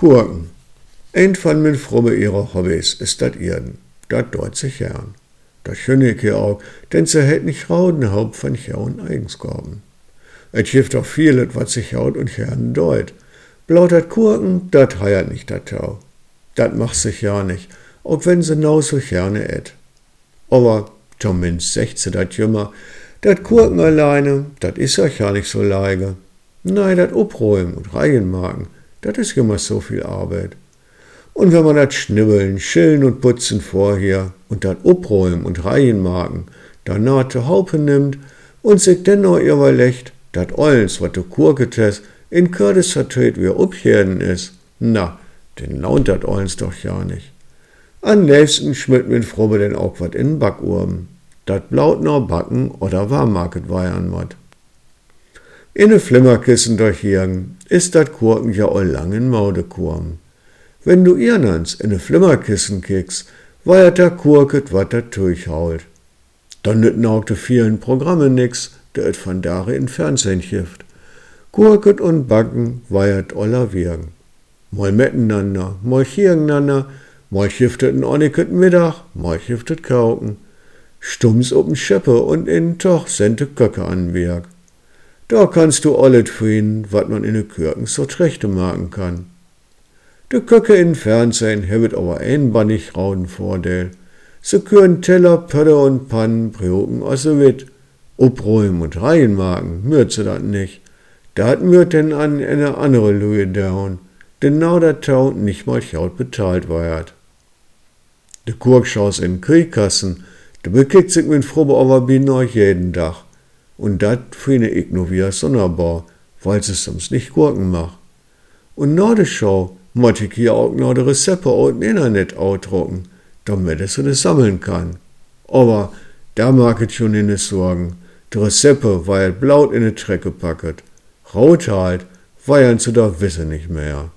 Gurken. Ein von min Frobbe ihrer Hobbys ist dat Irden. Dat dort sich gern. Das schöne ich auch, denn sie hält nicht rauden Haupt von jauen Eigensgaben. Et gibt auch vieles, was sich haut und gern deut. Blautert Gurken, dat heiert nicht dat Tau. Dat macht sich ja nicht, auch wenn sie nau so gerne et. Aber zumindest sechze dat Jümmer, dat Gurken alleine, dat is euch ja nicht so leige. Nein, dat Upräumen und Reihenmarken, dat is immer so viel Arbeit. Und wenn man dat Schnibbeln, Schillen und Putzen vorher und dat Upräumen und Reihenmarken danach zu Haupe nimmt und sich dennoch überlegt, dat Ollens, wat du kurketes, in kürzester Zeit wieder upherden is, na, den launt dat Ollens doch ja nicht. Am nächsten schmidt min Frobbe denn auch wat in Backurben, dat blaut noch Backen oder Warmarket weiern mod. In ne Flimmerkissen durchjagen, ist dat Kurken ja all lang in Maudekurm. Wenn du irnans in ne Flimmerkissen kickst, weiert der Kurket wat dat durchhaut. Dann nütten auch de vielen Programme nix, der et von dare in Fernsehen hift. Kurket und Backen weiert aller wirgen. Mal miteinander, mal chiegenander, mal chifteten onniket Mittag, mal chiftet Kauken. Stumms ob'n Scheppe und in Toch sente Köcke an Werk. Da kannst du alles finden, wat man in de Kürken so trechte machen kann. De Köcke in Fernsehen hebet aber einbannig rauden Vorteil. Sie können Teller, Pötte und Pannen, Brioken also wit. Obräumen und reinmachen, mürzt sie dat nicht. Dat mürzt denn an eine andere Lüge down, denn nau der Tau nicht mal chaut bezahlt ward. De Kurkschaus in Kriegkassen, de bekickt sich mit Frobbe aber bin euch jeden Tag. Und dat finde ich nur wieder sonderbar, weil es sonst nicht Gurken macht. Und nach der Show muss ich hier auch noch die Rezepte aus dem Internet ausdrucken, damit es das sammeln kann. Aber da mag ich schon nicht sorgen. Die Rezepte weil blaut in die Trecke packet. Rot halt, weiern zu da Wisse nicht mehr.